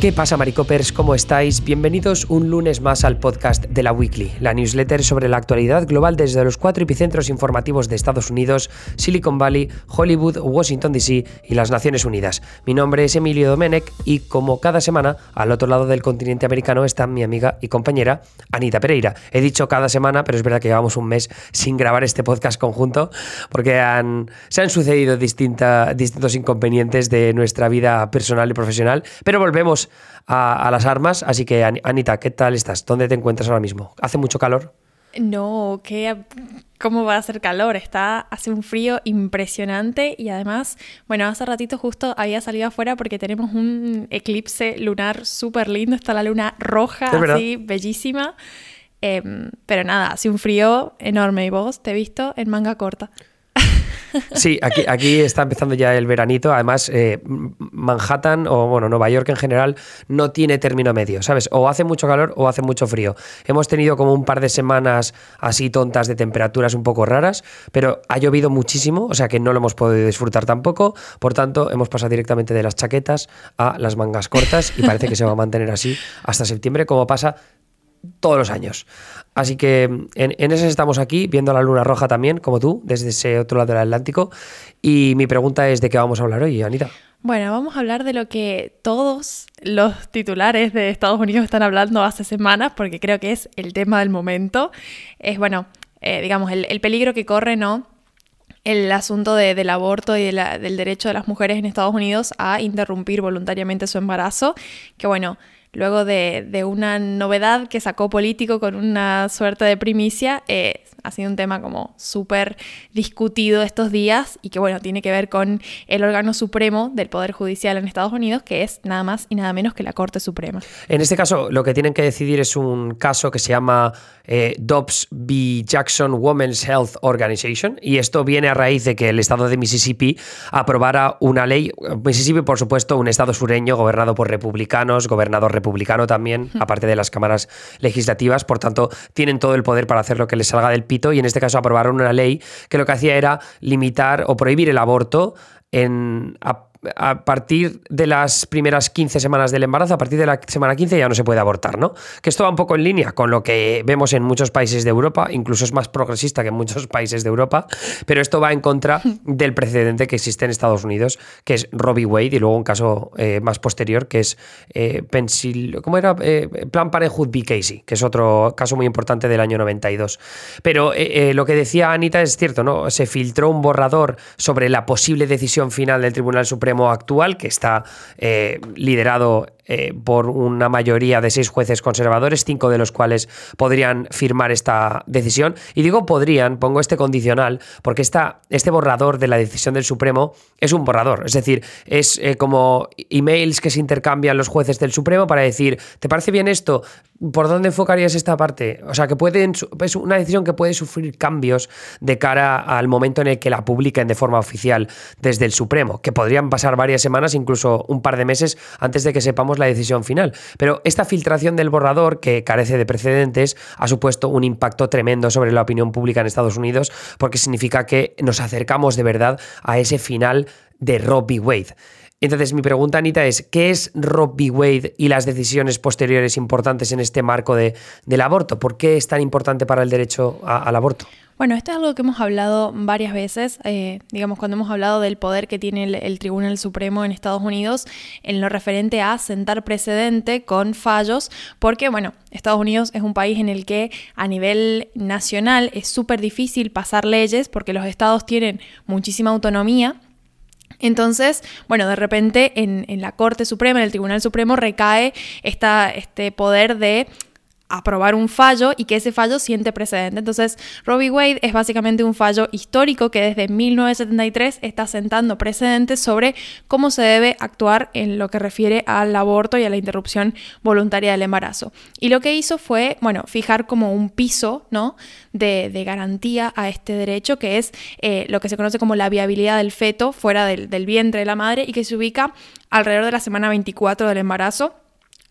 ¿Qué pasa, Maricopers? ¿Cómo estáis? Bienvenidos un lunes más al podcast de la Weekly, la newsletter sobre la actualidad global desde los cuatro epicentros informativos de Estados Unidos, Silicon Valley, Hollywood, Washington DC y las Naciones Unidas. Mi nombre es Emilio Domenech y como cada semana, al otro lado del continente americano está mi amiga y compañera Anita Pereira. He dicho cada semana, pero es verdad que llevamos un mes sin grabar este podcast conjunto porque se han sucedido distintos inconvenientes de nuestra vida personal y profesional, pero volvemos a, las armas. Así que, Anita, ¿qué tal estás? ¿Dónde te encuentras ahora mismo? ¿Hace mucho calor? No, ¿qué, ¿cómo va a hacer calor? Está, hace un frío impresionante y además, bueno, hace ratito justo había salido afuera porque tenemos un eclipse lunar súper lindo, está la luna roja, así, bellísima. Em, pero nada, hace un frío enorme y vos te he visto en manga corta. Sí, aquí, aquí está empezando ya el veranito. Además, eh, Manhattan o bueno, Nueva York en general no tiene término medio, ¿sabes? O hace mucho calor o hace mucho frío. Hemos tenido como un par de semanas así tontas de temperaturas un poco raras, pero ha llovido muchísimo, o sea que no lo hemos podido disfrutar tampoco. Por tanto, hemos pasado directamente de las chaquetas a las mangas cortas y parece que se va a mantener así hasta septiembre, como pasa todos los años. Así que en, en, estamos aquí, viendo la luna roja también, como tú, desde ese otro lado del Atlántico. Y mi pregunta es de qué vamos a hablar hoy, Anita. Bueno, vamos a hablar de lo que todos los titulares de Estados Unidos están hablando hace semanas, porque creo que es el tema del momento. Es, bueno, eh, digamos, el, peligro que corre, ¿no? el asunto del aborto y del derecho de las mujeres en Estados Unidos a interrumpir voluntariamente su embarazo, que bueno, luego de, una novedad que sacó político con una suerte de primicia, eh, ha sido un tema como súper discutido estos días y que bueno, tiene que ver con el órgano supremo del Poder Judicial en Estados Unidos, que es nada más y nada menos que la Corte Suprema. En este caso, lo que tienen que decidir es un caso que se llama eh, Dobbs v. Jackson Women's Health Organization y esto viene a raíz de que el estado de Mississippi aprobara una ley, Mississippi por supuesto un estado sureño gobernado por republicanos, gobernador republicano también, aparte de las cámaras legislativas, por tanto tienen todo el poder para hacer lo que les salga del pito y en este caso aprobaron una ley que lo que hacía era limitar o prohibir el aborto en, a partir de las primeras 15 semanas del embarazo, a partir de la semana 15 ya no se puede abortar, ¿no? Que esto va un poco en línea con lo que vemos en muchos países de Europa, incluso es más progresista que en muchos países de Europa, pero esto va en contra del precedente que existe en Estados Unidos, que es Robbie Wade, y luego un caso eh, más posterior, que es eh, Pensil ¿cómo era? Eh, Plan Parenthood v. Casey, que es otro caso muy importante del año 92. Pero lo que decía Anita es cierto, ¿no? Se filtró un borrador sobre la posible decisión final del Tribunal Supremo actual, que está eh, liderado eh, por una mayoría de seis jueces conservadores, cinco de los cuales podrían firmar esta decisión. Y digo podrían, pongo este condicional, porque esta, este borrador de la decisión del Supremo es un borrador. Es decir, es eh, como emails que se intercambian los jueces del Supremo para decir, ¿te parece bien esto? ¿Por dónde enfocarías esta parte? O sea, que pueden, es una decisión que puede sufrir cambios de cara al momento en el que la publiquen de forma oficial desde el Supremo, que podrían pasar varias semanas, incluso un par de meses antes de que sepamos la decisión final. Pero esta filtración del borrador, que carece de precedentes, ha supuesto un impacto tremendo sobre la opinión pública en Estados Unidos, porque significa que nos acercamos de verdad a ese final de Robbie Wade. Entonces, mi pregunta, Anita, es: ¿qué es Robbie Wade y las decisiones posteriores importantes en este marco de, del aborto? ¿Por qué es tan importante para el derecho al aborto? Bueno, esto es algo que hemos hablado varias veces, eh, digamos, cuando hemos hablado del poder que tiene el, Tribunal Supremo en Estados Unidos en lo referente a sentar precedente con fallos, porque, bueno, Estados Unidos es un país en el que a nivel nacional es súper difícil pasar leyes porque los estados tienen muchísima autonomía. Entonces, bueno, de repente en, en, la Corte Suprema, en el Tribunal Supremo, recae esta, este poder de aprobar un fallo y que ese fallo siente precedente. Entonces, Robbie Wade es básicamente un fallo histórico que desde 1973 está sentando precedentes sobre cómo se debe actuar en lo que refiere al aborto y a la interrupción voluntaria del embarazo. Y lo que hizo fue, bueno, fijar como un piso, ¿no? De, garantía a este derecho, que es eh, lo que se conoce como la viabilidad del feto fuera del, del vientre de la madre y que se ubica alrededor de la semana 24 del embarazo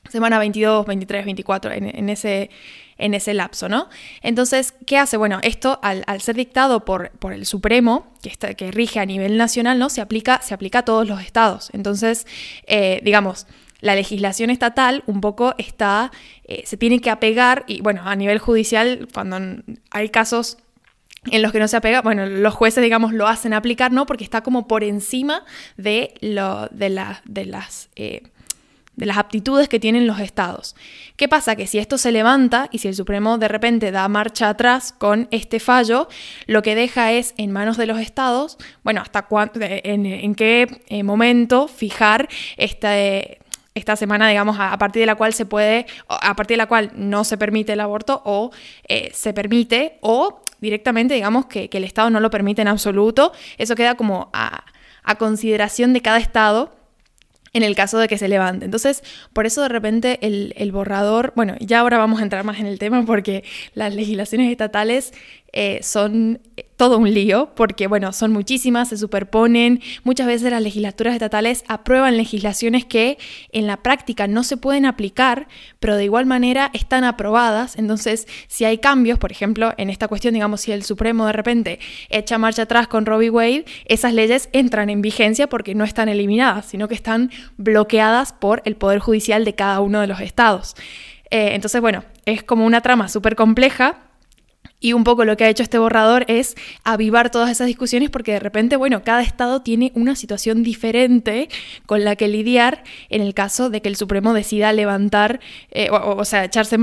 semana 22, 23, 24, en, ese, en ese lapso, ¿no? Entonces, ¿qué hace? Bueno, esto al, ser dictado por, por el Supremo, que, está, que rige a nivel nacional, ¿no? Se aplica, se aplica a todos los estados. Entonces, eh, digamos, la legislación estatal un poco está, eh, se tiene que apegar, y bueno, a nivel judicial, cuando hay casos en los que no se apega, bueno, los jueces, digamos, lo hacen aplicar, ¿no? Porque está como por encima de, lo, de, las... Eh, de las aptitudes que tienen los estados. ¿Qué pasa? Que si esto se levanta y si el Supremo de repente da marcha atrás con este fallo, lo que deja es en manos de los estados, bueno, hasta en, en qué eh, momento fijar esta, esta semana, digamos, a, partir de la cual se puede, a partir de la cual no se permite el aborto o eh, se permite o directamente, digamos, que, el Estado no lo permite en absoluto. Eso queda como a consideración de cada Estado en el caso de que se levante. Entonces, por eso de repente el, borrador, bueno, ya ahora vamos a entrar más en el tema porque las legislaciones estatales eh, son todo un lío porque, bueno, son muchísimas, se superponen. Muchas veces las legislaturas estatales aprueban legislaciones que en la práctica no se pueden aplicar, pero de igual manera están aprobadas. Entonces, si hay cambios, por ejemplo, en esta cuestión, digamos, si el Supremo de repente echa marcha atrás con Robbie Wade, esas leyes entran en vigencia porque no están eliminadas, sino que están bloqueadas por el Poder Judicial de cada uno de los estados. Eh, entonces, bueno, es como una trama súper compleja y un poco lo que ha hecho este borrador es avivar todas esas discusiones porque de repente, bueno, cada estado tiene una situación diferente con la que lidiar en el caso de que el Supremo decida levantar, eh, o, sea, echarse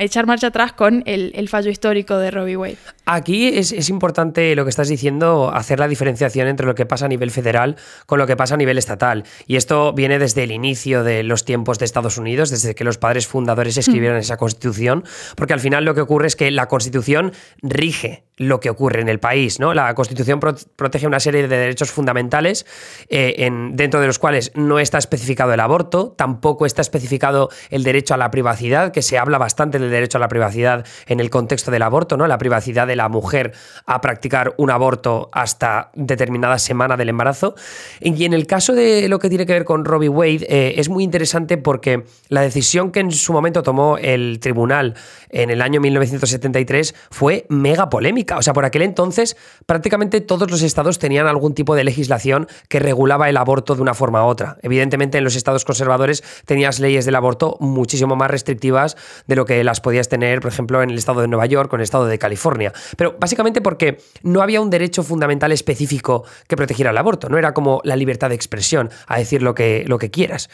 echar marcha atrás con el, fallo histórico de Robbie Wade. Aquí es, es, importante lo que estás diciendo, hacer la diferenciación entre lo que pasa a nivel federal con lo que pasa a nivel estatal. Y esto viene desde el inicio de los tiempos de Estados Unidos, desde que los padres fundadores escribieron mm. esa constitución, porque al final lo que ocurre es que la constitución rige lo que ocurre en el país. ¿no? La Constitución protege una serie de derechos fundamentales eh, en, dentro de los cuales no está especificado el aborto, tampoco está especificado el derecho a la privacidad, que se habla bastante del derecho a la privacidad en el contexto del aborto, ¿no? la privacidad de la mujer a practicar un aborto hasta determinada semana del embarazo. Y en el caso de lo que tiene que ver con Robbie Wade, eh, es muy interesante porque la decisión que en su momento tomó el tribunal en el año 1973 fue mega polémica. O sea, por aquel entonces prácticamente todos los estados tenían algún tipo de legislación que regulaba el aborto de una forma u otra. Evidentemente en los estados conservadores tenías leyes del aborto muchísimo más restrictivas de lo que las podías tener, por ejemplo, en el estado de Nueva York o en el estado de California. Pero básicamente porque no había un derecho fundamental específico que protegiera el aborto. No era como la libertad de expresión, a decir lo que, lo que quieras.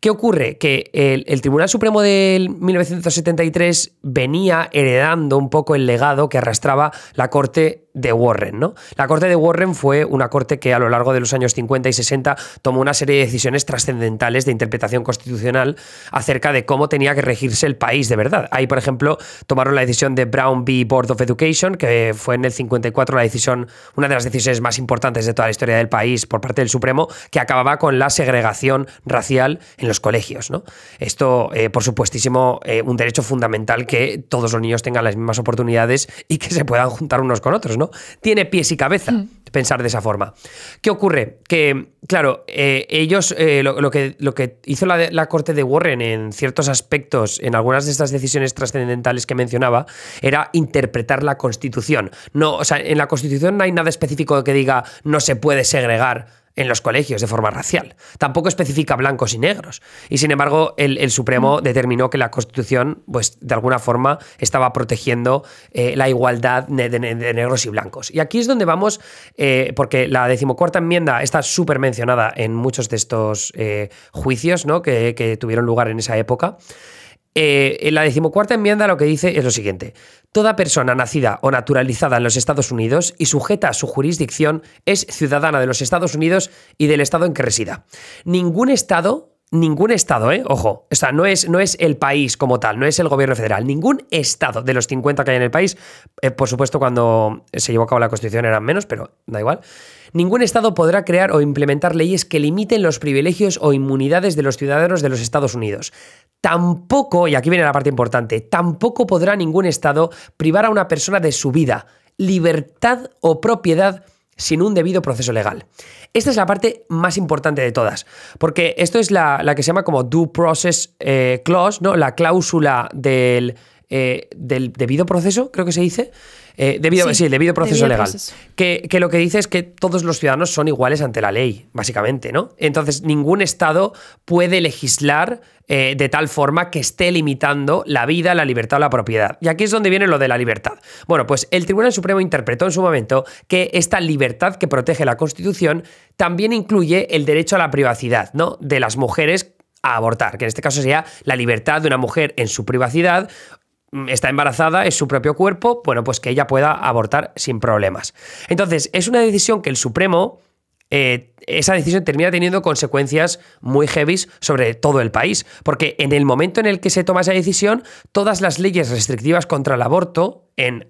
¿Qué ocurre? Que el, Tribunal Supremo del 1973 venía heredando un poco el legado que arrastraba la Corte de Warren, ¿no? La Corte de Warren fue una corte que a lo largo de los años 50 y 60 tomó una serie de decisiones trascendentales de interpretación constitucional acerca de cómo tenía que regirse el país de verdad. Ahí, por ejemplo, tomaron la decisión de Brown v. Board of Education, que fue en el 54 la decisión, una de las decisiones más importantes de toda la historia del país por parte del Supremo, que acababa con la segregación racial en los colegios, ¿no? Esto, eh, por supuestísimo, eh, un derecho fundamental que todos los niños tengan las mismas oportunidades y que se puedan juntar unos con otros, ¿no? Tiene pies y cabeza mm. pensar de esa forma. ¿Qué ocurre? Que, claro, eh, ellos, eh, lo, que, lo que hizo la, Corte de Warren en ciertos aspectos, en algunas de estas decisiones trascendentales que mencionaba, era interpretar la Constitución. No, o sea, en la Constitución no hay nada específico que diga no se puede segregar en los colegios de forma racial. Tampoco especifica blancos y negros. Y sin embargo, el, Supremo mm. determinó que la Constitución, pues de alguna forma, estaba protegiendo eh, la igualdad de, negros y blancos. Y aquí es donde vamos, eh, porque la decimocuarta enmienda está súper mencionada en muchos de estos eh, juicios ¿no? que, que tuvieron lugar en esa época. En la decimocuarta enmienda lo que dice es lo siguiente. Toda persona nacida o naturalizada en los Estados Unidos y sujeta a su jurisdicción es ciudadana de los Estados Unidos y del estado en que resida. Ningún estado ningún estado, ¿eh? Ojo, o sea, no es, no es el país como tal, no es el gobierno federal, ningún estado de los 50 que hay en el país, eh, por supuesto cuando se llevó a cabo la Constitución eran menos, pero da igual, ningún estado podrá crear o implementar leyes que limiten los privilegios o inmunidades de los ciudadanos de los Estados Unidos. Tampoco, y aquí viene la parte importante, tampoco podrá ningún Estado privar a una persona de su vida, libertad o propiedad sin un debido proceso legal. Esta es la parte más importante de todas, porque esto es la, que se llama como due process eh, clause, ¿no? la cláusula del eh, del debido proceso, creo que se dice. Eh, debido, sí, el debido proceso legal. Que, que, lo que dice es que todos los ciudadanos son iguales ante la ley, básicamente, ¿no? Entonces, ningún Estado puede legislar eh, de tal forma que esté limitando la vida, la libertad o la propiedad. Y aquí es donde viene lo de la libertad. Bueno, pues el Tribunal Supremo interpretó en su momento que esta libertad que protege la Constitución también incluye el derecho a la privacidad, ¿no? De las mujeres a abortar, que en este caso sería la libertad de una mujer en su privacidad está embarazada, es su propio cuerpo, bueno, pues que ella pueda abortar sin problemas. Entonces, es una decisión que el Supremo eh, esa decisión termina teniendo consecuencias muy heavy sobre todo el país, porque en el momento en el que se toma esa decisión, todas las leyes restrictivas contra el aborto, en,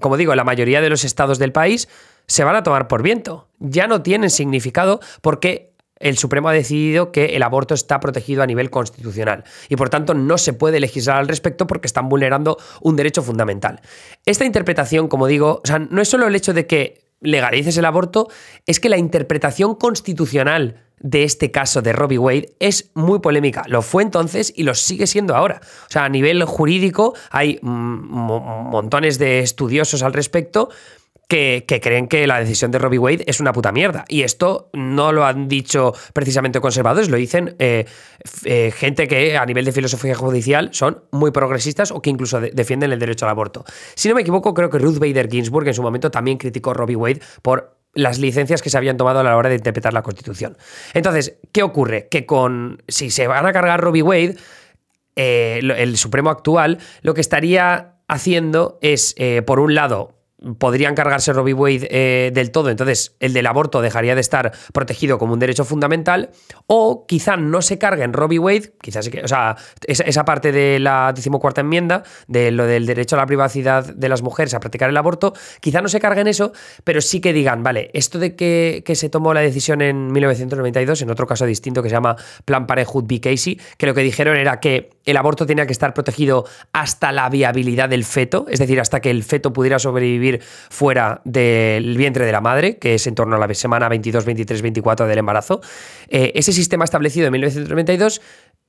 como digo, en la mayoría de los estados del país, se van a tomar por viento. Ya no tienen significado porque el Supremo ha decidido que el aborto está protegido a nivel constitucional y por tanto no se puede legislar al respecto porque están vulnerando un derecho fundamental. Esta interpretación, como digo, no es solo el hecho de que legalices el aborto, es que la interpretación constitucional de este caso de Robbie Wade es muy polémica. Lo fue entonces y lo sigue siendo ahora. O sea, a nivel jurídico hay montones de estudiosos al respecto que, creen que la decisión de Robbie Wade es una puta mierda. Y esto no lo han dicho precisamente conservadores, lo dicen eh, eh, gente que a nivel de filosofía judicial son muy progresistas o que incluso defienden el derecho al aborto. Si no me equivoco, creo que Ruth Bader Ginsburg en su momento también criticó a Robbie Wade por las licencias que se habían tomado a la hora de interpretar la Constitución. Entonces, ¿qué ocurre? Que con si se van a cargar Robbie Wade, eh, el Supremo actual lo que estaría haciendo es, por un lado, podrían cargarse Robbie Wade eh, del todo, entonces el del aborto dejaría de estar protegido como un derecho fundamental, o quizá no se carguen Robbie Wade, quizás o sea, esa, parte de la decimocuarta enmienda, de lo del derecho a la privacidad de las mujeres a practicar el aborto, quizá no se carguen eso, pero sí que digan, vale, esto de que, se tomó la decisión en 1992, en otro caso distinto que se llama Plan Parenthood v. Casey, que lo que dijeron era que el aborto tenía que estar protegido hasta la viabilidad del feto, es decir, hasta que el feto pudiera sobrevivir fuera del vientre de la madre, que es en torno a la semana 22, 23, 24 del embarazo. Eh, ese sistema establecido en 1992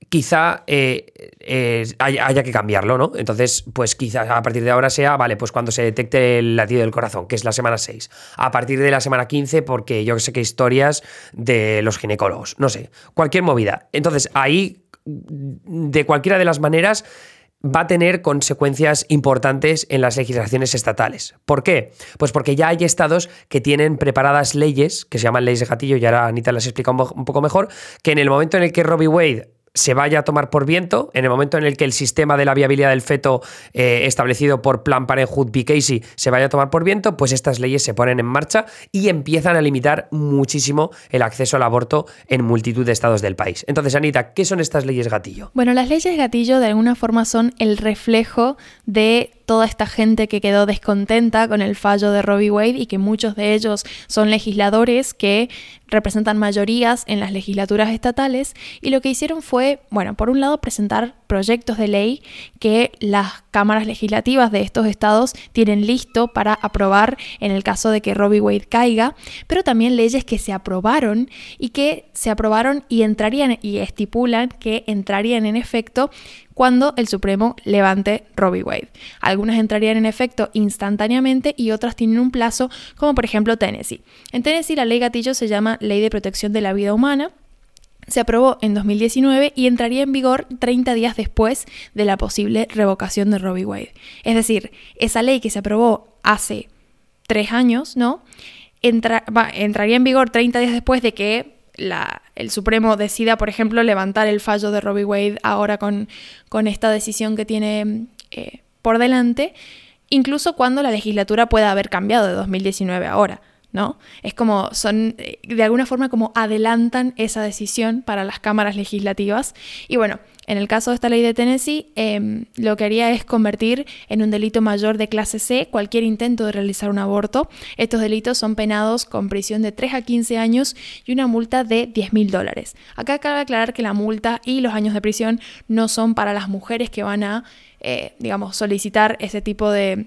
quizá eh, eh, haya, que cambiarlo, ¿no? Entonces, pues quizá a partir de ahora sea, vale, pues cuando se detecte el latido del corazón, que es la semana 6. A partir de la semana 15, porque yo sé que historias de los ginecólogos, no sé, cualquier movida. Entonces, ahí, de cualquiera de las maneras, va a tener consecuencias importantes en las legislaciones estatales. ¿Por qué? Pues porque ya hay estados que tienen preparadas leyes, que se llaman leyes de gatillo, y ahora Anita las explica un poco mejor, que en el momento en el que Robbie Wade se vaya a tomar por viento, en el momento en el que el sistema de la viabilidad del feto eh, establecido por Plan Parenthood B. Casey se vaya a tomar por viento, pues estas leyes se ponen en marcha y empiezan a limitar muchísimo el acceso al aborto en multitud de estados del país. Entonces, Anita, ¿qué son estas leyes gatillo? Bueno, las leyes gatillo de alguna forma son el reflejo de toda esta gente que quedó descontenta con el fallo de Robbie Wade y que muchos de ellos son legisladores que representan mayorías en las legislaturas estatales y lo que hicieron fue, bueno, por un lado presentar proyectos de ley que las cámaras legislativas de estos estados tienen listo para aprobar en el caso de que Robbie Wade caiga, pero también leyes que se aprobaron y que se aprobaron y entrarían y estipulan que entrarían en efecto cuando el Supremo levante Robbie Wade. Algunas entrarían en efecto instantáneamente y otras tienen un plazo, como por ejemplo Tennessee. En Tennessee la ley gatillo se llama Ley de Protección de la Vida Humana se aprobó en 2019 y entraría en vigor 30 días después de la posible revocación de Robbie Wade. Es decir, esa ley que se aprobó hace tres años, ¿no? entraría en vigor 30 días después de que el Supremo decida, por ejemplo, levantar el fallo de Robbie Wade ahora con, con esta decisión que tiene eh, por delante, incluso cuando la legislatura pueda haber cambiado de 2019 a ahora. ¿no? Es como, son, eh, de alguna forma como adelantan esa decisión para las cámaras legislativas. Y bueno, en el caso de esta ley de Tennessee, em, lo que haría es convertir en un delito mayor de clase C cualquier intento de realizar un aborto. Estos delitos son penados con prisión de 3 a 15 años y una multa de 10 mil dólares. Acá cabe aclarar que la multa y los años de prisión no son para las mujeres que van a, eh, digamos, solicitar ese tipo de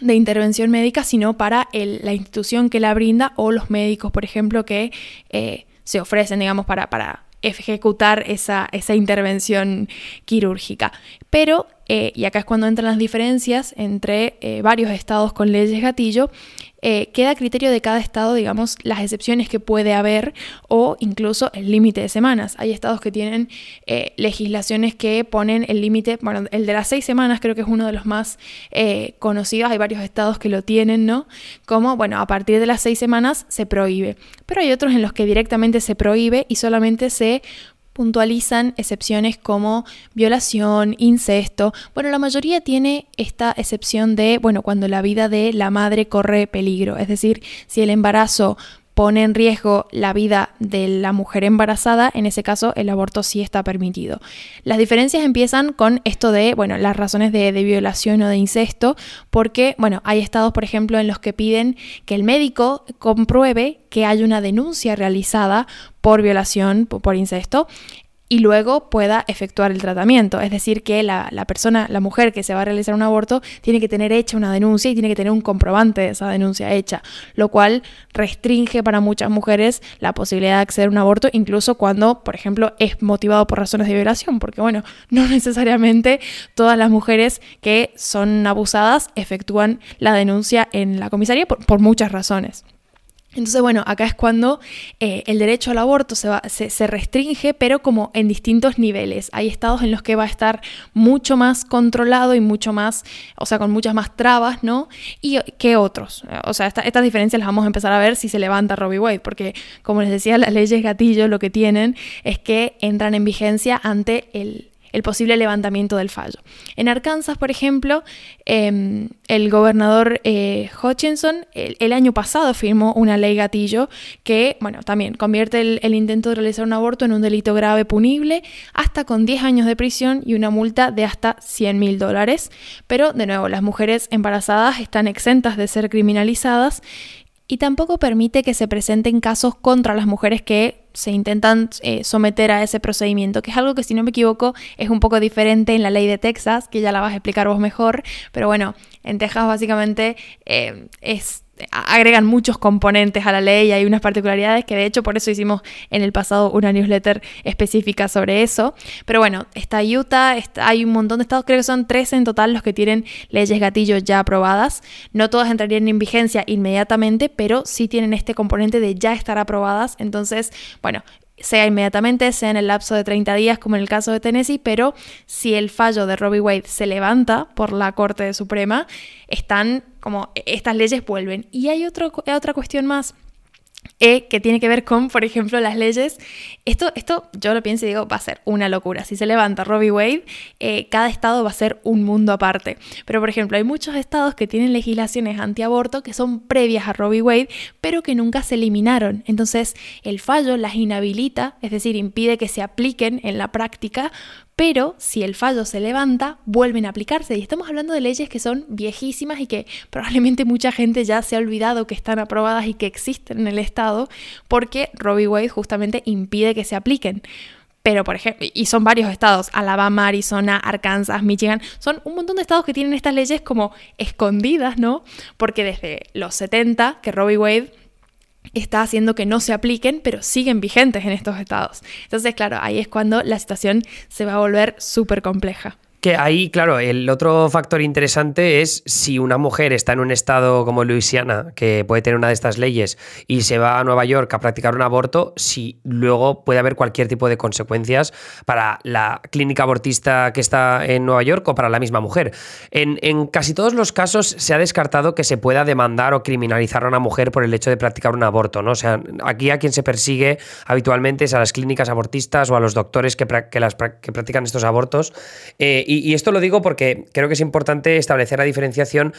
intervención médica, sino para la institución que la brinda o los médicos, por ejemplo, que eh, se ofrecen, digamos, para ejecutar esa, esa, intervención quirúrgica. Pero eh, y acá es cuando entran las diferencias entre eh, varios estados con leyes gatillo, eh, queda a criterio de cada estado, digamos, las excepciones que puede haber o incluso el límite de semanas. Hay estados que tienen legislaciones que ponen el límite, bueno, el de las seis semanas creo que es uno de los más conocidos, hay varios estados que lo tienen, ¿no? Como, bueno, a partir de las seis semanas se prohíbe, pero hay otros en los que directamente se prohíbe y solamente se puntualizan excepciones como violación, incesto. Bueno, la mayoría tiene esta excepción de, bueno, cuando la vida de la madre corre peligro, es decir, si el embarazo pone en riesgo la vida de la mujer embarazada, en ese caso el aborto sí está permitido. Las diferencias empiezan con esto de, bueno, las razones de, violación o de incesto, porque, bueno, hay estados, por ejemplo, en los que piden que el médico compruebe que hay una denuncia realizada por violación, por incesto, y luego pueda efectuar el tratamiento. Es decir, que la, persona, la mujer que se va a realizar un aborto, tiene que tener hecha una denuncia y tiene que tener un comprobante de esa denuncia hecha, lo cual restringe para muchas mujeres la posibilidad de acceder a un aborto, incluso cuando, por ejemplo, es motivado por razones de violación, porque bueno, no necesariamente todas las mujeres que son abusadas efectúan la denuncia en la comisaría por muchas razones. Entonces, bueno, acá es cuando eh, el derecho al aborto se, va, se, restringe, pero como en distintos niveles. Hay estados en los que va a estar mucho más controlado y mucho más, o sea, con muchas más trabas, ¿no? Y que otros. O sea, estas diferencias las vamos a empezar a ver si se levanta Robbie Wade, porque como les decía, las leyes gatillo lo que tienen es que entran en vigencia ante el, el posible levantamiento del fallo. En Arkansas, por ejemplo, em, el gobernador eh, Hutchinson el, año pasado firmó una ley gatillo que, bueno, también convierte el, intento de realizar un aborto en un delito grave punible hasta con 10 años de prisión y una multa de hasta 100 mil dólares. Pero, de nuevo, las mujeres embarazadas están exentas de ser criminalizadas y tampoco permite que se presenten casos contra las mujeres que se intentan eh, someter a ese procedimiento, que es algo que si no me equivoco es un poco diferente en la ley de Texas, que ya la vas a explicar vos mejor, pero bueno, en Texas básicamente eh, es agregan muchos componentes a la ley y hay unas particularidades que de hecho por eso hicimos en el pasado una newsletter específica sobre eso. Pero bueno, está Utah, hay un montón de estados, creo que son 13 en total los que tienen leyes gatillo ya aprobadas. No todas entrarían en vigencia inmediatamente, pero sí tienen este componente de ya estar aprobadas. Entonces, bueno, sea inmediatamente, sea en el lapso de 30 días, como en el caso de Tennessee, pero si el fallo de Robbie Wade se levanta por la Corte Suprema, están como estas leyes vuelven. Y hay otro, otra cuestión más e, que tiene que ver con, por ejemplo, las leyes. Esto, esto yo lo pienso y digo, va a ser una locura. Si se levanta Robbie Wade, eh, cada estado va a ser un mundo aparte. Pero, por ejemplo, hay muchos estados que tienen legislaciones antiaborto que son previas a Robbie Wade, pero que nunca se eliminaron. Entonces, el fallo las inhabilita, es decir, impide que se apliquen en la práctica, pero si el fallo se levanta, vuelven a aplicarse. Y estamos hablando de leyes que son viejísimas y que probablemente mucha gente ya se ha olvidado que están aprobadas y que existen en el Estado, porque Robbie Wade justamente impide que se apliquen. Pero, por ejemplo, y son varios estados, Alabama, Arizona, Arkansas, Michigan, son un montón de estados que tienen estas leyes como escondidas, ¿no? Porque desde los 70, que Robbie Wade está haciendo que no se apliquen, pero siguen vigentes en estos estados. Entonces, claro, ahí es cuando la situación se va a volver súper compleja. Que ahí, claro, el otro factor interesante es si una mujer está en un estado como Luisiana, que puede tener una de estas leyes, y se va a Nueva York a practicar un aborto, si luego puede haber cualquier tipo de consecuencias para la clínica abortista que está en Nueva York o para la misma mujer. En, en casi todos los casos se ha descartado que se pueda demandar o criminalizar a una mujer por el hecho de practicar un aborto, ¿no? O sea, aquí a quien se persigue habitualmente es a las clínicas abortistas o a los doctores que, practican estos abortos. Eh, esto lo digo porque creo que es importante establecer la diferenciación,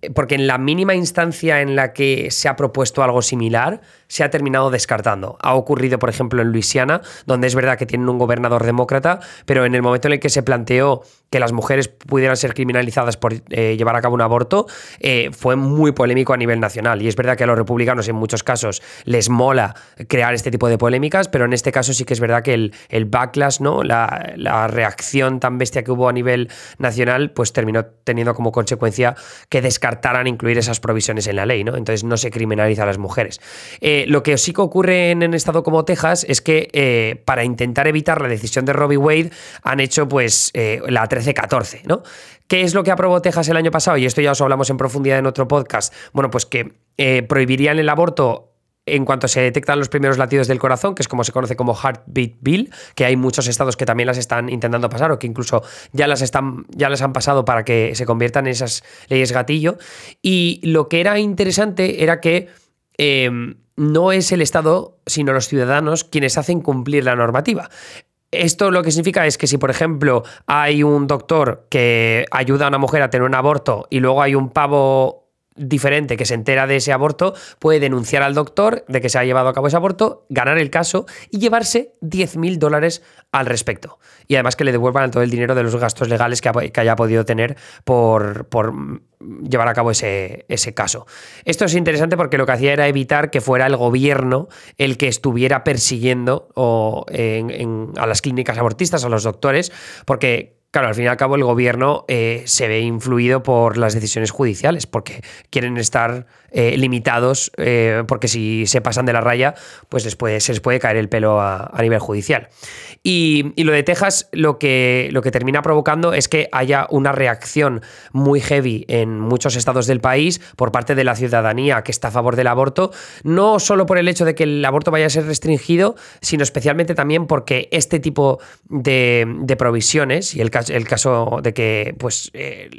eh, porque en la mínima instancia en la que se ha propuesto algo similar, se ha terminado descartando. Ha ocurrido, por ejemplo, en Luisiana, donde es verdad que tienen un gobernador demócrata, pero en el momento en el que se planteó que las mujeres pudieran ser criminalizadas por eh, llevar a cabo un aborto, eh, fue muy polémico a nivel nacional. Y es verdad que a los republicanos en muchos casos les mola crear este tipo de polémicas, pero en este caso sí que es verdad que el, el backlash, ¿no? La, la reacción tan bestia que hubo a nivel nacional, pues terminó teniendo como consecuencia que descartaran incluir esas provisiones en la ley, ¿no? Entonces no se criminaliza a las mujeres. Eh, lo que sí que ocurre en un estado como Texas es que eh, para intentar evitar la decisión de Robbie Wade han hecho pues eh, la 1314, ¿no? ¿Qué es lo que aprobó Texas el año pasado? Y esto ya os hablamos en profundidad en otro podcast. Bueno, pues que prohibirían el aborto en cuanto se detectan los primeros latidos del corazón, que es como se conoce como Heartbeat Bill, que hay muchos estados que también las están intentando pasar o que incluso ya las, están, ya las han pasado para que se conviertan en esas leyes gatillo. Y lo que era interesante era que em, no es el Estado, sino los ciudadanos quienes hacen cumplir la normativa. Esto lo que significa es que si, por ejemplo, hay un doctor que ayuda a una mujer a tener un aborto y luego hay un pavo diferente que se entera de ese aborto puede denunciar al doctor de que se ha llevado a cabo ese aborto, ganar el caso y llevarse 10.000 dólares al respecto. Y además que le devuelvan todo el dinero de los gastos legales que, haya podido tener por, por llevar a cabo ese, ese, caso. Esto es interesante porque lo que hacía era evitar que fuera el gobierno el que estuviera persiguiendo a las clínicas abortistas, a los doctores, porque Claro, al fin y al cabo el gobierno eh, se ve influido por las decisiones judiciales, porque quieren estar eh, limitados, eh, porque si se pasan de la raya, pues después se les puede caer el pelo a, nivel judicial. Y, lo de Texas lo que, lo que termina provocando es que haya una reacción muy heavy en muchos estados del país por parte de la ciudadanía que está a favor del aborto, no solo por el hecho de que el aborto vaya a ser restringido, sino especialmente también porque este tipo de provisiones y el caso el caso de que pues eh,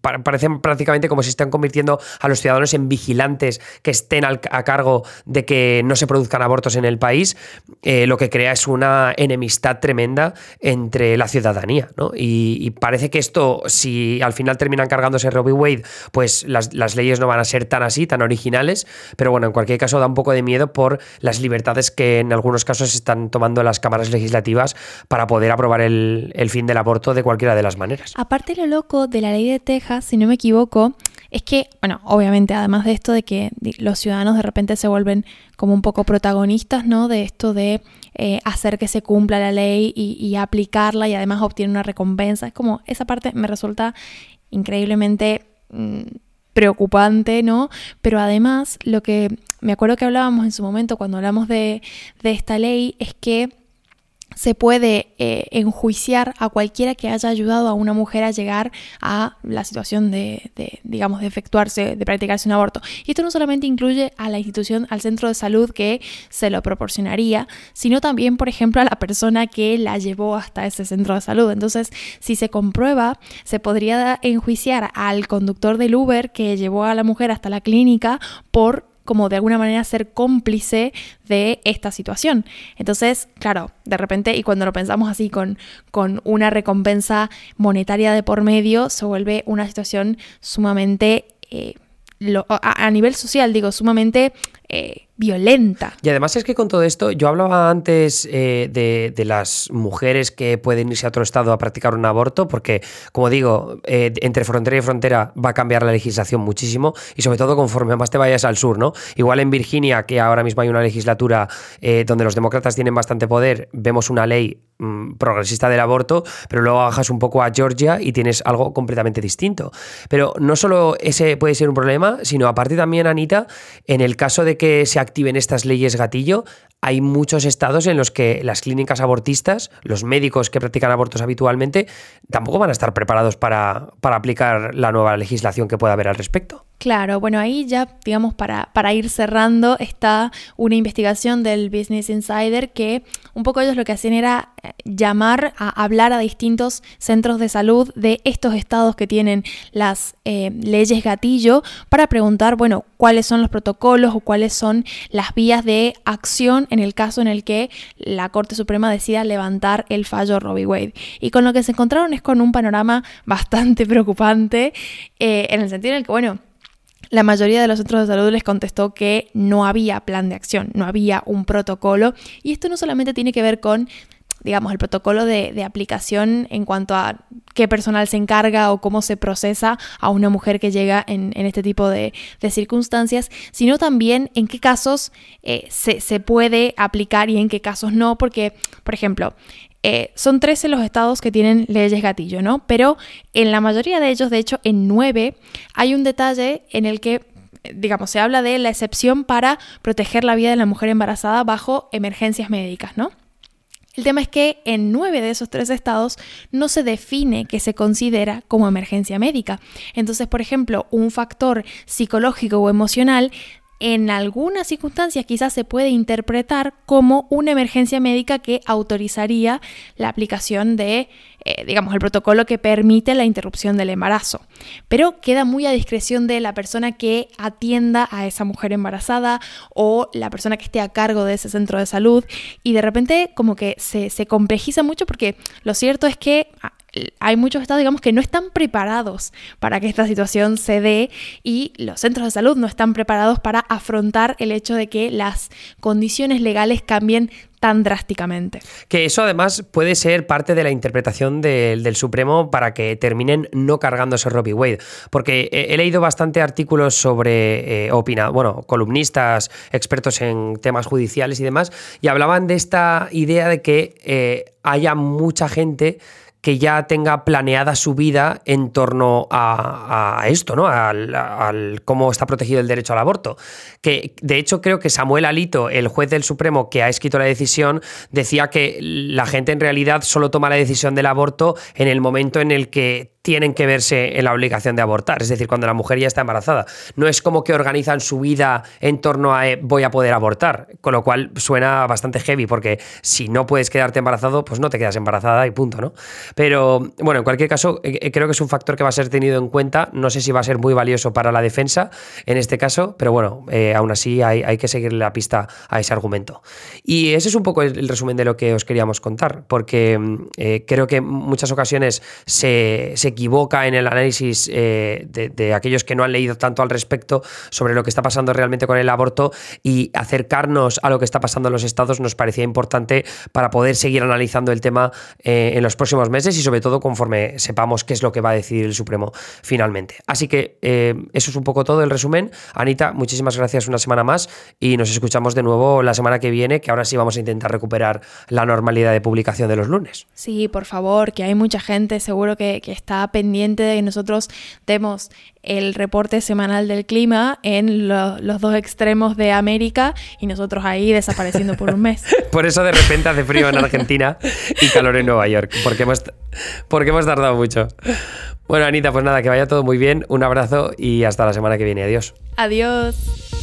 parecen prácticamente como si están convirtiendo a los ciudadanos en vigilantes que estén a cargo de que no se produzcan abortos en el país, eh, lo que crea es una enemistad tremenda entre la ciudadanía. Y, parece que esto, si al final terminan cargándose Robbie Wade, pues las, las leyes no van a ser tan así, tan originales, pero bueno, en cualquier caso da un poco de miedo por las libertades que en algunos casos están tomando las cámaras legislativas para poder aprobar el, el fin del aborto de cualquiera de las maneras. Aparte lo loco de la ley de Texas, si no me equivoco, es que, bueno, obviamente, además de esto de que los ciudadanos de repente se vuelven como un poco protagonistas, ¿no? De esto de eh, hacer que se cumpla la ley y, aplicarla y además obtienen una recompensa. Es como, esa parte me resulta increíblemente mm, preocupante, ¿no? Pero además, lo que me acuerdo que hablábamos en su momento cuando hablamos de, de esta ley es que se puede eh, enjuiciar a cualquiera que haya ayudado a una mujer a llegar a la situación de, digamos, de efectuarse, de practicarse un aborto. Y esto no solamente incluye a la institución, al centro de salud que se lo proporcionaría, sino también, por ejemplo, a la persona que la llevó hasta ese centro de salud. Entonces, si se comprueba, se podría enjuiciar al conductor del Uber que llevó a la mujer hasta la clínica por como de alguna manera ser cómplice de esta situación. Entonces, claro, de repente, y cuando lo pensamos así con, con una recompensa monetaria de por medio, se vuelve una situación sumamente... Eh, a, nivel social, digo, sumamente eh, violenta. Y además es que con todo esto, yo hablaba antes eh, de, las mujeres que pueden irse a otro estado a practicar un aborto, porque, como digo, eh, entre frontera y frontera va a cambiar la legislación muchísimo, y sobre todo conforme más te vayas al sur, ¿no? Igual en Virginia, que ahora mismo hay una legislatura donde los demócratas tienen bastante poder, vemos una ley mm, progresista del aborto, pero luego bajas un poco a Georgia y tienes algo completamente distinto. Pero no solo ese puede ser un problema, sino aparte también, Anita, en el caso de que se activen estas leyes gatillo, hay muchos estados en los que las clínicas abortistas, los médicos que practican abortos habitualmente, tampoco van a estar preparados para, para aplicar la nueva legislación que pueda haber al respecto. Claro, bueno, ahí ya, digamos, para, para, ir cerrando, está una investigación del Business Insider que un poco ellos lo que hacían era eh, llamar a hablar a distintos centros de salud de estos estados que tienen las eh, leyes gatillo para preguntar, bueno, cuáles son los protocolos o cuáles son las vías de acción en el caso en el que la Corte Suprema decida levantar el fallo Robbie Wade. Y con lo que se encontraron es con un panorama bastante preocupante eh, en el sentido en el que, bueno, la mayoría de los centros de salud les contestó que no había plan de acción, no había un protocolo. Y esto no solamente tiene que ver con, digamos, el protocolo de, aplicación en cuanto a qué personal se encarga o cómo se procesa a una mujer que llega en, este tipo de, circunstancias, sino también en qué casos eh, se, se puede aplicar y en qué casos no, porque, por ejemplo, eh, son 13 los estados que tienen leyes gatillo, ¿no? Pero en la mayoría de ellos, de hecho en 9, hay un detalle en el que digamos, se habla de la excepción para proteger la vida de la mujer embarazada bajo emergencias médicas, ¿no? El tema es que en nueve de esos tres estados no se define que se considera como emergencia médica. Entonces, por ejemplo, un factor psicológico o emocional en algunas circunstancias quizás se puede interpretar como una emergencia médica que autorizaría la aplicación de, eh, digamos, el protocolo que permite la interrupción del embarazo. Pero queda muy a discreción de la persona que atienda a esa mujer embarazada o la persona que esté a cargo de ese centro de salud y de repente como que se, se complejiza mucho porque lo cierto es que ah, hay muchos estados, digamos, que no están preparados para que esta situación se dé y los centros de salud no están preparados para afrontar el hecho de que las condiciones legales cambien tan drásticamente. Que eso además puede ser parte de la interpretación del Supremo para que terminen no cargándose Robbie Wade. Porque he, leído bastante artículos sobre, eh, bueno, columnistas, expertos en temas judiciales y demás, y hablaban de esta idea de que eh, haya mucha gente que ya tenga planeada su vida en torno a, esto, ¿no? Al, cómo está protegido el derecho al aborto. Que de hecho creo que Samuel Alito, el juez del Supremo que ha escrito la decisión, decía que la gente en realidad solo toma la decisión del aborto en el momento en el que tienen que verse en la obligación de abortar, es decir, cuando la mujer ya está embarazada. No es como que organizan su vida en torno a eh, voy a poder abortar, con lo cual suena bastante heavy, porque si no puedes quedarte embarazado, pues no te quedas embarazada y punto, ¿no? Pero bueno, en cualquier caso, eh, eh, creo que es un factor que va a ser tenido en cuenta. No sé si va a ser muy valioso para la defensa en este caso, pero bueno, aún así hay, que seguirle la pista a ese argumento. Y ese es un poco el, resumen de lo que os queríamos contar, porque creo que en muchas ocasiones se equivoca en el análisis eh, de, aquellos que no han leído tanto al respecto sobre lo que está pasando realmente con el aborto y acercarnos a lo que está pasando en los estados nos parecía importante para poder seguir analizando el tema eh, en los próximos meses y sobre todo conforme sepamos qué es lo que va a decidir el Supremo finalmente. Así que eh, eso es un poco todo el resumen. Anita, muchísimas gracias una semana más y nos escuchamos de nuevo la semana que viene, que ahora sí vamos a intentar recuperar la normalidad de publicación de los lunes. Sí, por favor, que hay mucha gente seguro que, que está pendiente de que nosotros demos el reporte semanal del clima en los dos extremos de América y nosotros ahí desapareciendo por un mes. por eso de repente hace frío en Argentina y calor en Nueva York, porque hemos, porque hemos tardado mucho. Bueno, Anita, pues nada, que vaya todo muy bien, un abrazo y hasta la semana que viene. Adiós. Adiós.